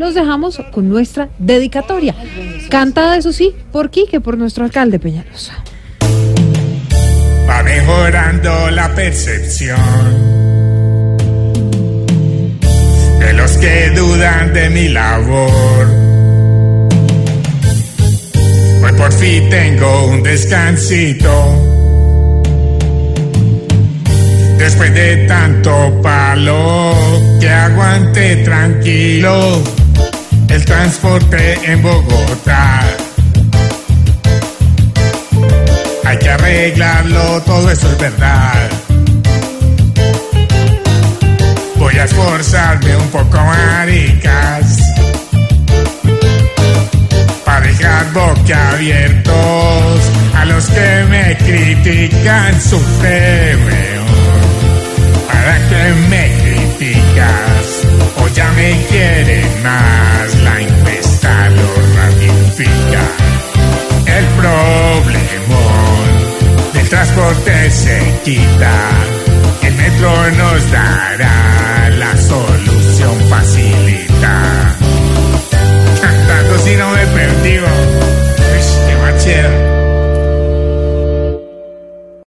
Los dejamos con nuestra dedicatoria. Cantada, eso sí, por Quique, por nuestro alcalde Peñalosa. Va mejorando la percepción de los que dudan de mi labor. Hoy por fin tengo un descansito. Después de tanto palo que aguante tranquilo el transporte en Bogotá. Hay que arreglarlo, todo eso es verdad. Voy a esforzarme un poco, maricas, para dejar boquiabiertos a los que me critican su feo. ¿Para que me criticas? O ya me quieren más, transporte se quita. El metro nos dará la solución facilita. Cantando si no me machero.